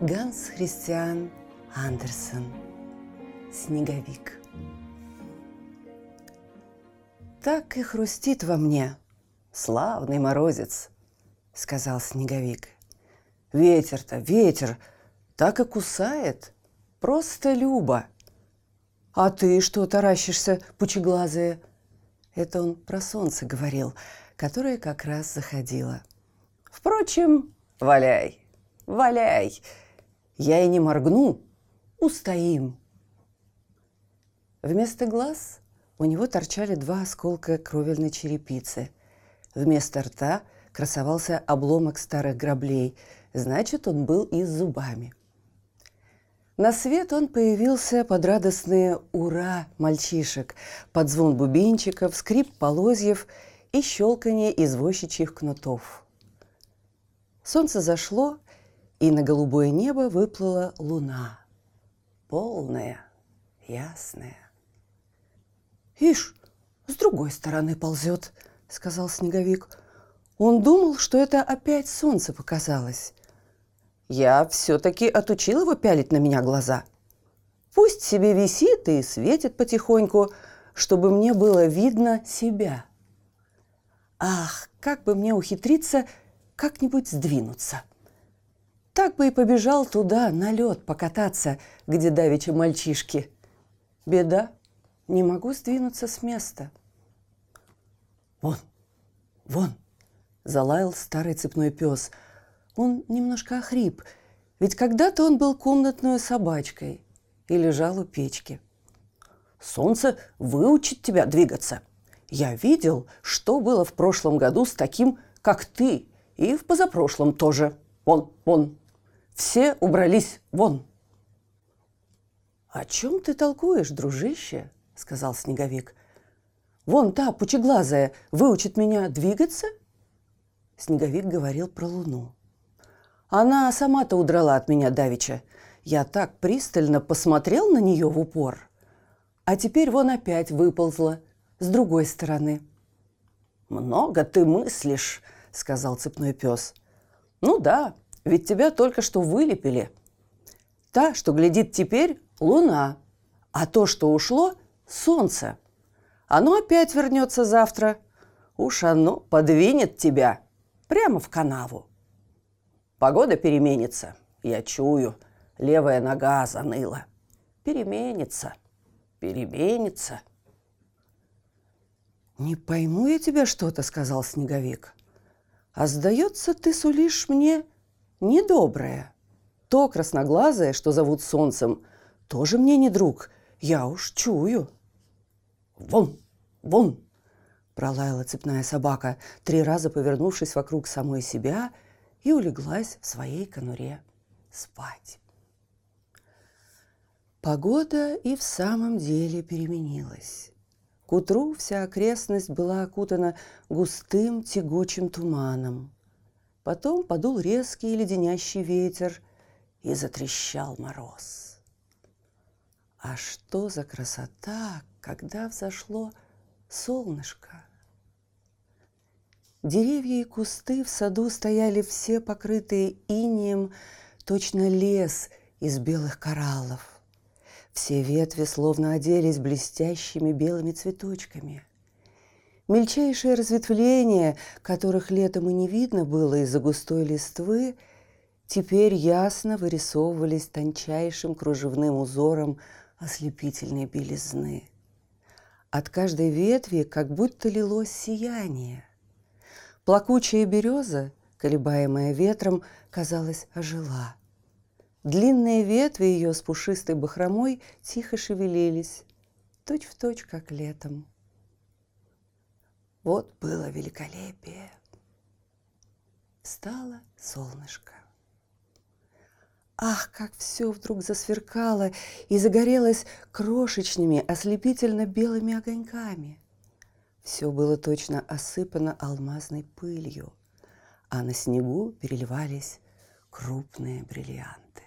Ганс Христиан Андерсон Снеговик Так и хрустит во мне славный морозец, сказал Снеговик. Ветер-то, ветер, так и кусает, просто люба. А ты что таращишься, пучеглазая? Это он про солнце говорил, которое как раз заходило. Впрочем, валяй, валяй, я и не моргну, устоим. Вместо глаз у него торчали два осколка кровельной черепицы. Вместо рта красовался обломок старых граблей, значит, он был и с зубами. На свет он появился под радостные «Ура!» мальчишек, под звон бубенчиков, скрип полозьев и щелканье извозчичьих кнутов. Солнце зашло, и на голубое небо выплыла луна. Полная, ясная. «Ишь, с другой стороны ползет», — сказал Снеговик. Он думал, что это опять солнце показалось. Я все-таки отучил его пялить на меня глаза. Пусть себе висит и светит потихоньку, чтобы мне было видно себя. Ах, как бы мне ухитриться как-нибудь сдвинуться. Так бы и побежал туда, на лед покататься, где давеча мальчишки. Беда, не могу сдвинуться с места. Вон, вон, залаял старый цепной пес. Он немножко охрип, ведь когда-то он был комнатной собачкой и лежал у печки. Солнце выучит тебя двигаться. Я видел, что было в прошлом году с таким, как ты, и в позапрошлом тоже. Вон, вон, все убрались вон. «О чем ты толкуешь, дружище?» – сказал Снеговик. «Вон та, пучеглазая, выучит меня двигаться?» Снеговик говорил про луну. «Она сама-то удрала от меня давеча. Я так пристально посмотрел на нее в упор. А теперь вон опять выползла с другой стороны». «Много ты мыслишь», – сказал цепной пес. «Ну да, ведь тебя только что вылепили. Та, что глядит теперь, луна, а то, что ушло, солнце. Оно опять вернется завтра. Уж оно подвинет тебя прямо в канаву. Погода переменится, я чую. Левая нога заныла. Переменится, переменится. «Не пойму я тебя что-то», — сказал Снеговик. «А сдается, ты сулишь мне недоброе. То красноглазое, что зовут солнцем, тоже мне не друг, я уж чую. Вон, вон, пролаяла цепная собака, три раза повернувшись вокруг самой себя и улеглась в своей конуре спать. Погода и в самом деле переменилась. К утру вся окрестность была окутана густым тягучим туманом. Потом подул резкий леденящий ветер и затрещал мороз. А что за красота, когда взошло солнышко! Деревья и кусты в саду стояли все покрытые инеем, точно лес из белых кораллов. Все ветви словно оделись блестящими белыми цветочками – Мельчайшие разветвления, которых летом и не видно было из-за густой листвы, теперь ясно вырисовывались тончайшим кружевным узором ослепительной белизны. От каждой ветви как будто лилось сияние. Плакучая береза, колебаемая ветром, казалось, ожила. Длинные ветви ее с пушистой бахромой тихо шевелились, точь-в-точь, точь, как летом. Вот было великолепие. встало солнышко. Ах, как все вдруг засверкало и загорелось крошечными, ослепительно-белыми огоньками. Все было точно осыпано алмазной пылью, а на снегу переливались крупные бриллианты.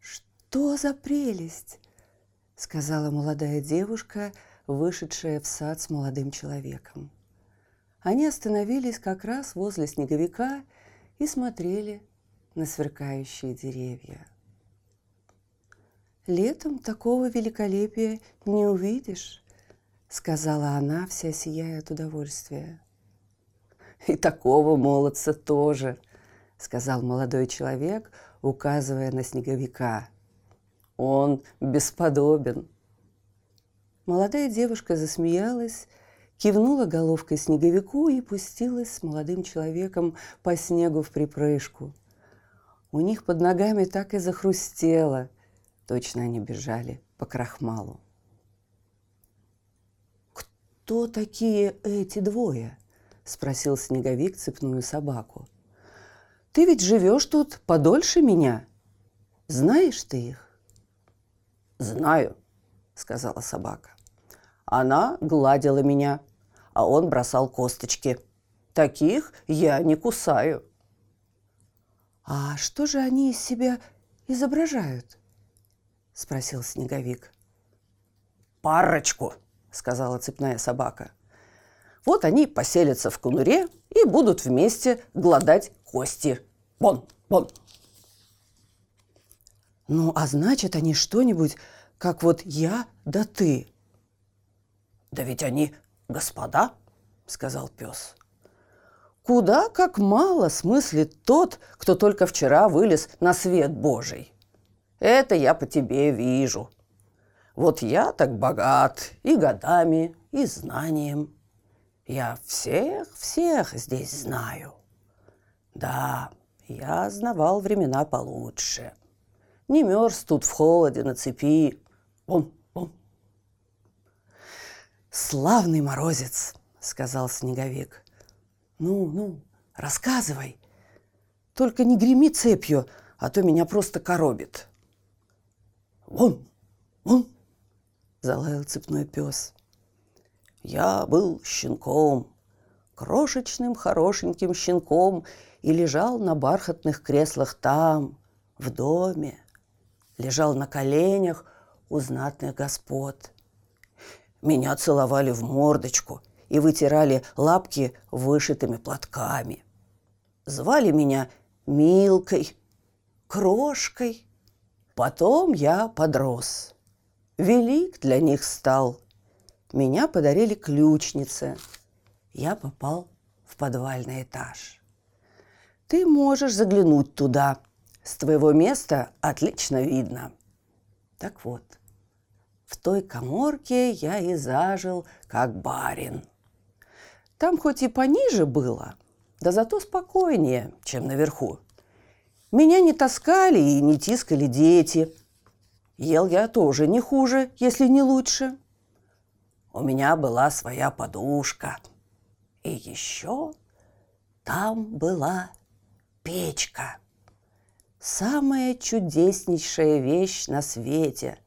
«Что за прелесть!» — сказала молодая девушка, вышедшая в сад с молодым человеком. Они остановились как раз возле снеговика и смотрели на сверкающие деревья. «Летом такого великолепия не увидишь», — сказала она, вся сияя от удовольствия. «И такого молодца тоже», — сказал молодой человек, указывая на снеговика. «Он бесподобен». Молодая девушка засмеялась, кивнула головкой снеговику и пустилась с молодым человеком по снегу в припрыжку. У них под ногами так и захрустело. Точно они бежали по крахмалу. «Кто такие эти двое?» – спросил Снеговик цепную собаку. «Ты ведь живешь тут подольше меня. Знаешь ты их?» «Знаю», – сказала собака. Она гладила меня, а он бросал косточки. Таких я не кусаю. «А что же они из себя изображают?» – спросил Снеговик. «Парочку», – сказала цепная собака. «Вот они поселятся в конуре и будут вместе гладать кости. Вон, вон!» «Ну, а значит, они что-нибудь, как вот я да ты?» «Да ведь они господа», – сказал пес. Куда как мало смыслит тот, кто только вчера вылез на свет Божий. Это я по тебе вижу. Вот я так богат и годами, и знанием. Я всех-всех здесь знаю. Да, я знавал времена получше. Не мерз тут в холоде на цепи. Вон. «Славный морозец!» — сказал Снеговик. Ну, ну, рассказывай. Только не греми цепью, а то меня просто коробит. Вон, вон, залаял цепной пес. Я был щенком, крошечным хорошеньким щенком и лежал на бархатных креслах там, в доме. Лежал на коленях у знатных господ. Меня целовали в мордочку – и вытирали лапки вышитыми платками. Звали меня Милкой, Крошкой. Потом я подрос. Велик для них стал. Меня подарили ключнице. Я попал в подвальный этаж. Ты можешь заглянуть туда. С твоего места отлично видно. Так вот, в той коморке я и зажил, как барин. Там хоть и пониже было, да зато спокойнее, чем наверху. Меня не таскали и не тискали дети. Ел я тоже не хуже, если не лучше. У меня была своя подушка. И еще там была печка. Самая чудеснейшая вещь на свете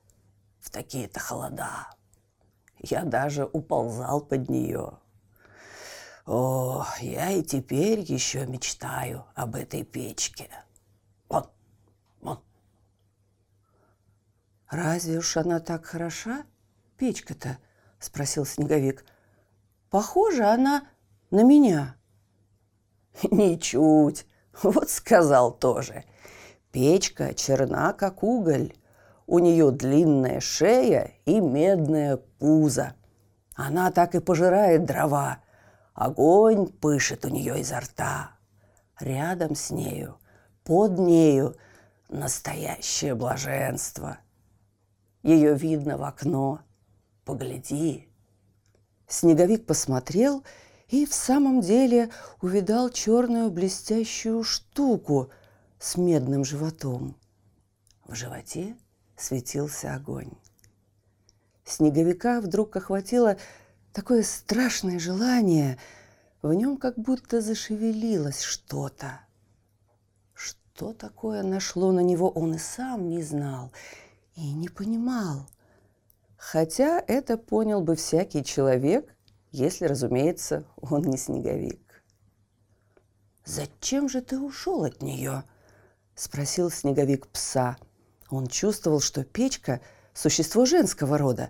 в такие-то холода. Я даже уползал под нее. О, я и теперь еще мечтаю об этой печке. Вон, вон. Разве уж она так хороша, печка-то? Спросил Снеговик. Похожа она на меня. Ничуть. Вот сказал тоже. Печка черна, как уголь. У нее длинная шея и медное пузо. Она так и пожирает дрова, Огонь пышет у нее изо рта. Рядом с нею, под нею настоящее блаженство. Ее видно в окно. Погляди. Снеговик посмотрел и в самом деле увидал черную блестящую штуку с медным животом. В животе светился огонь. Снеговика вдруг охватило такое страшное желание В нем как будто зашевелилось что-то. Что такое нашло на него, он и сам не знал и не понимал. Хотя это понял бы всякий человек, если, разумеется, он не снеговик. «Зачем же ты ушел от нее?» – спросил снеговик пса. Он чувствовал, что печка – существо женского рода.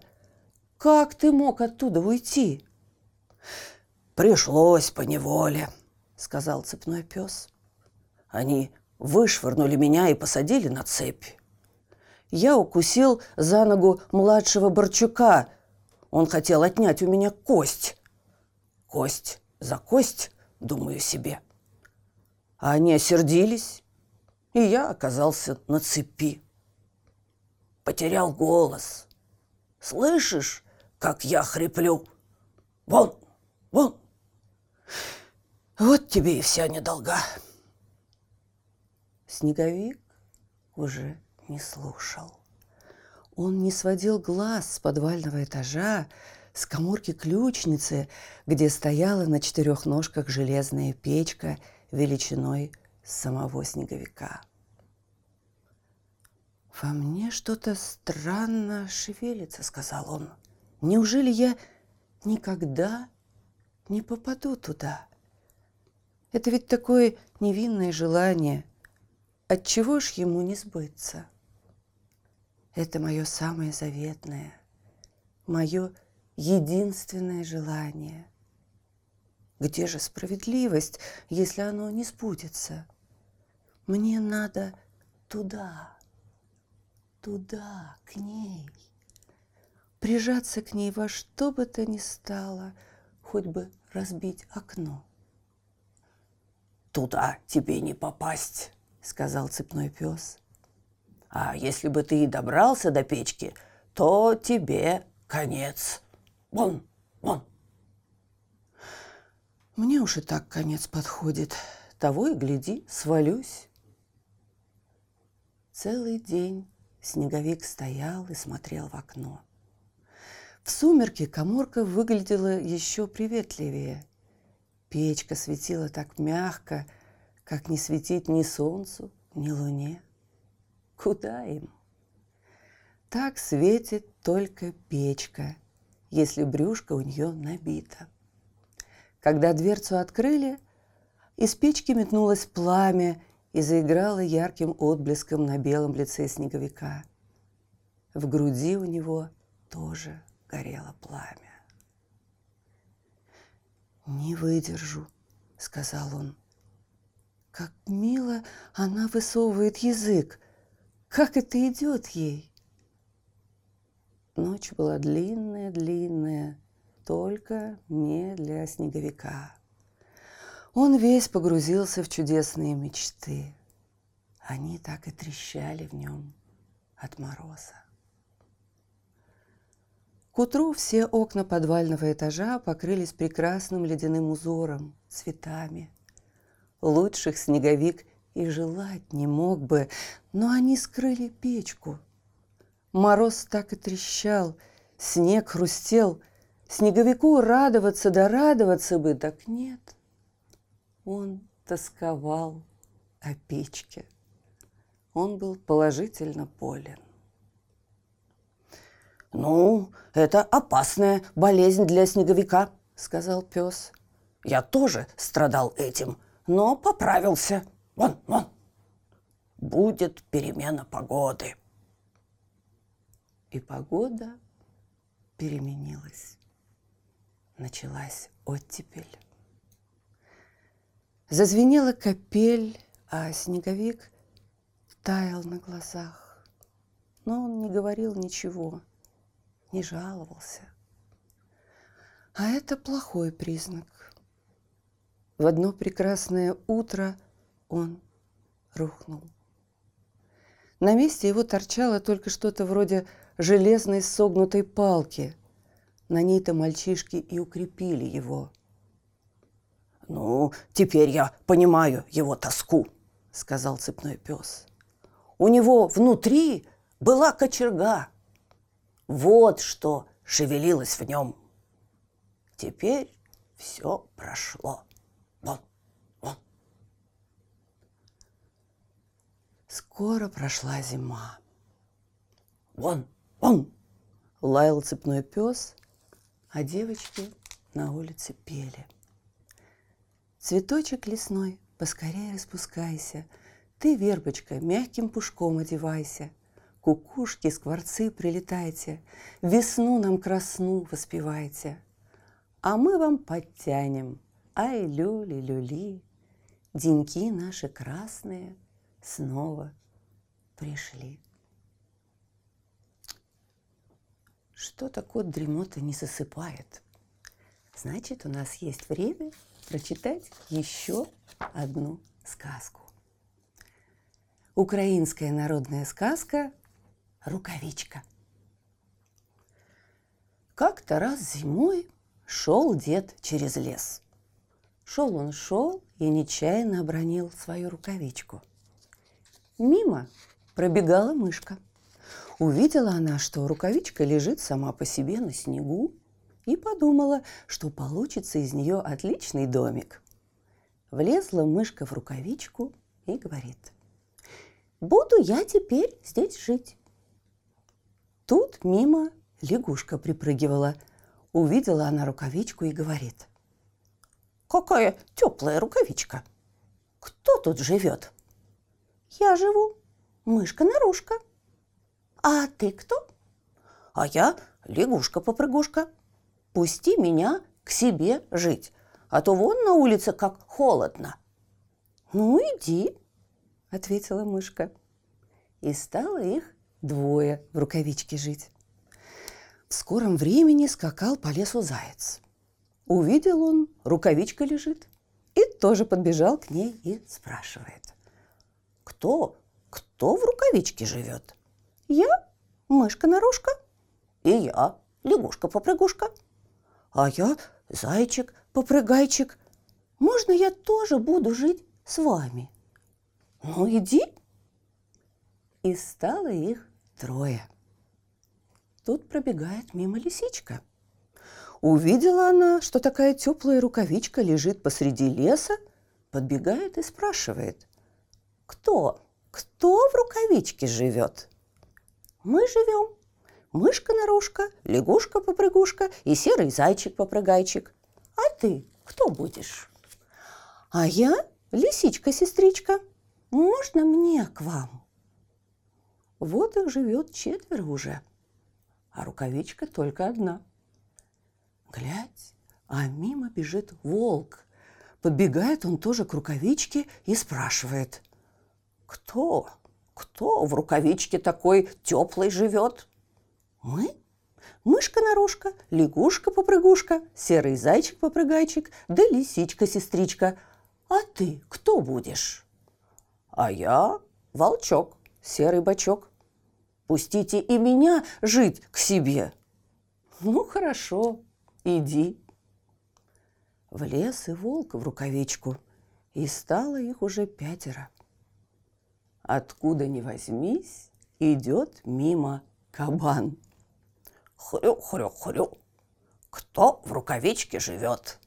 «Как ты мог оттуда уйти?» «Пришлось по неволе», – сказал цепной пес. «Они вышвырнули меня и посадили на цепь. Я укусил за ногу младшего Борчука. Он хотел отнять у меня кость. Кость за кость, думаю себе. А они осердились, и я оказался на цепи. Потерял голос. Слышишь, как я хриплю? Вон, вон. Вот тебе и вся недолга. Снеговик уже не слушал. Он не сводил глаз с подвального этажа, с коморки ключницы, где стояла на четырех ножках железная печка величиной самого снеговика. «Во мне что-то странно шевелится», — сказал он. «Неужели я никогда не попаду туда? Это ведь такое невинное желание. Отчего ж ему не сбыться?» Это мое самое заветное, мое единственное желание. Где же справедливость, если оно не сбудется? Мне надо туда, туда, к ней. Прижаться к ней во что бы то ни стало, хоть бы разбить окно. «Туда тебе не попасть», — сказал цепной пес. А если бы ты и добрался до печки, то тебе конец. Вон, вон. Мне уж и так конец подходит. Того и гляди, свалюсь. Целый день снеговик стоял и смотрел в окно. В сумерке коморка выглядела еще приветливее. Печка светила так мягко, как не светить ни солнцу, ни луне. Куда им? Так светит только печка, если брюшко у нее набито. Когда дверцу открыли, из печки метнулось пламя и заиграло ярким отблеском на белом лице снеговика. В груди у него тоже горело пламя. «Не выдержу», — сказал он. «Как мило она высовывает язык, как это идет ей? Ночь была длинная-длинная, только не для снеговика. Он весь погрузился в чудесные мечты. Они так и трещали в нем от мороза. К утру все окна подвального этажа покрылись прекрасным ледяным узором, цветами. Лучших снеговик и желать не мог бы, но они скрыли печку. Мороз так и трещал, снег хрустел. Снеговику радоваться да радоваться бы, так нет. Он тосковал о печке. Он был положительно болен. «Ну, это опасная болезнь для снеговика», — сказал пес. «Я тоже страдал этим, но поправился». Вон, вон. Будет перемена погоды. И погода переменилась. Началась оттепель. Зазвенела капель, а снеговик таял на глазах. Но он не говорил ничего, не жаловался. А это плохой признак. В одно прекрасное утро он рухнул. На месте его торчало только что-то вроде железной согнутой палки. На ней-то мальчишки и укрепили его. «Ну, теперь я понимаю его тоску», — сказал цепной пес. «У него внутри была кочерга. Вот что шевелилось в нем. Теперь все прошло. Вон, вон. Скоро прошла зима. Вон, вон. Лаял цепной пес, а девочки на улице пели. Цветочек лесной, поскорее распускайся, Ты, вербочка, мягким пушком одевайся, Кукушки, скворцы прилетайте, Весну нам красну воспевайте, А мы вам подтянем, ай, люли-люли, Деньки наши красные снова пришли. Что-то кот дремота не засыпает. Значит, у нас есть время прочитать еще одну сказку. Украинская народная сказка «Рукавичка». Как-то раз зимой шел дед через лес. Шел он шел и нечаянно обронил свою рукавичку. Мимо пробегала мышка. Увидела она, что рукавичка лежит сама по себе на снегу, и подумала, что получится из нее отличный домик. Влезла мышка в рукавичку и говорит, «Буду я теперь здесь жить». Тут мимо лягушка припрыгивала. Увидела она рукавичку и говорит, «Какая теплая рукавичка! Кто тут живет?» «Я живу, мышка-нарушка». «А ты кто?» «А я лягушка-попрыгушка. Пусти меня к себе жить, а то вон на улице как холодно». «Ну, иди», — ответила мышка. И стало их двое в рукавичке жить. В скором времени скакал по лесу заяц. Увидел он, рукавичка лежит, и тоже подбежал к ней и спрашивает. «Кто, кто в рукавичке живет?» «Я, мышка-нарушка». «И я, лягушка-попрыгушка». «А я, зайчик-попрыгайчик. Можно я тоже буду жить с вами?» «Ну, иди». И стало их трое. Тут пробегает мимо лисичка. Увидела она, что такая теплая рукавичка лежит посреди леса, подбегает и спрашивает. «Кто? Кто в рукавичке живет?» «Мы живем. Мышка-нарушка, лягушка-попрыгушка и серый зайчик-попрыгайчик. А ты кто будешь?» «А я лисичка-сестричка. Можно мне к вам?» Вот их живет четверо уже, а рукавичка только одна. Глядь, а мимо бежит волк. Подбегает он тоже к рукавичке и спрашивает. «Кто? Кто в рукавичке такой теплый живет?» «Мы?» Мышка-нарушка, лягушка-попрыгушка, серый зайчик-попрыгайчик, да лисичка-сестричка. А ты кто будешь? А я волчок, серый бочок. Пустите и меня жить к себе. Ну, хорошо, иди. В лес и волк в рукавичку, и стало их уже пятеро. Откуда ни возьмись, идет мимо кабан. Хрю-хрю-хрю. Кто в рукавичке живет?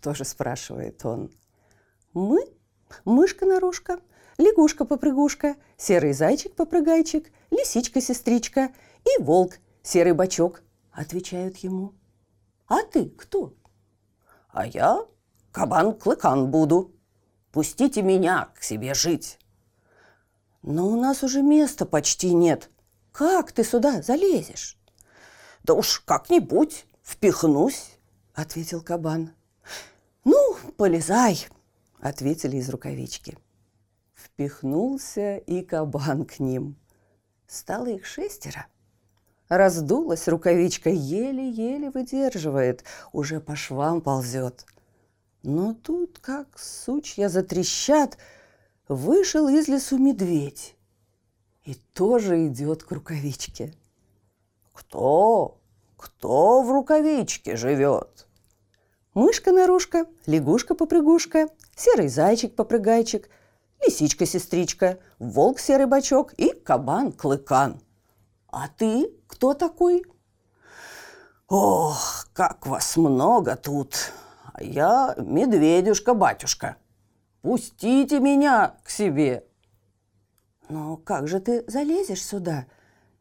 Тоже спрашивает он. Мы, мышка-нарушка, лягушка-попрыгушка, серый зайчик-попрыгайчик, лисичка-сестричка и волк, серый бочок, отвечают ему. А ты кто? А я кабан-клыкан буду. Пустите меня к себе жить. Но у нас уже места почти нет. Как ты сюда залезешь? Да уж как-нибудь впихнусь, ответил кабан. Ну, полезай, ответили из рукавички. Впихнулся и кабан к ним. Стало их шестеро. Раздулась рукавичка, еле-еле выдерживает, уже по швам ползет. Но тут, как сучья затрещат, вышел из лесу медведь и тоже идет к рукавичке. «Кто? Кто в рукавичке живет?» Мышка-нарушка, лягушка-попрыгушка, серый зайчик-попрыгайчик, лисичка-сестричка, волк-серый бачок и кабан-клыкан. А ты кто такой? Ох, как вас много тут, А я медведюшка-батюшка. Пустите меня к себе. Но как же ты залезешь сюда?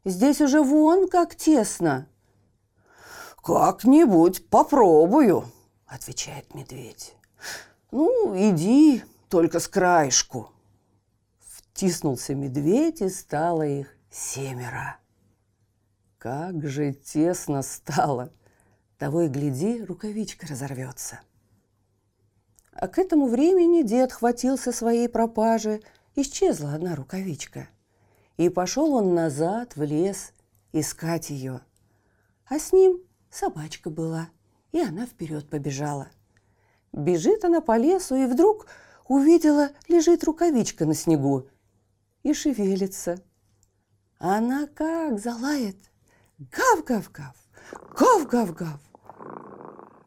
Здесь уже вон как тесно. Как-нибудь попробую, отвечает медведь. Ну, иди, только с краешку. Втиснулся медведь, и стало их семеро. Как же тесно стало! Того и гляди, рукавичка разорвется. А к этому времени дед хватился своей пропажи, исчезла одна рукавичка. И пошел он назад в лес искать ее. А с ним собачка была, и она вперед побежала. Бежит она по лесу, и вдруг увидела, лежит рукавичка на снегу и шевелится. Она как залает. Гав-гав-гав, гав-гав-гав.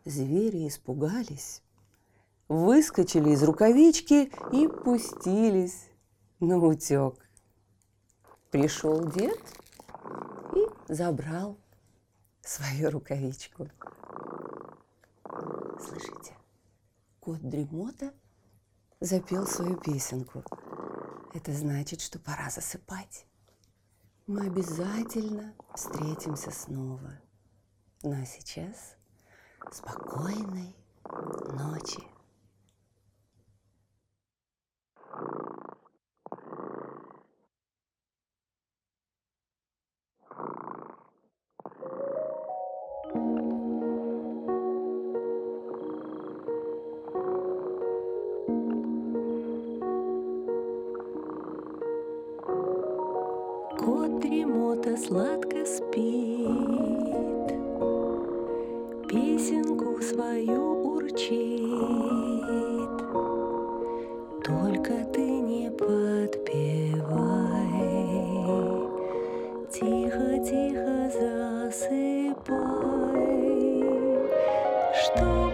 Звери испугались, выскочили из рукавички и пустились на утек. Пришел дед и забрал свою рукавичку. Слышите, кот Дремота запел свою песенку. Это значит, что пора засыпать. Мы обязательно встретимся снова. Ну а сейчас спокойной ночи. Кот дремота сладко спит, Песенку свою урчит. Только ты не подпевай, Тихо-тихо засыпай, Чтобы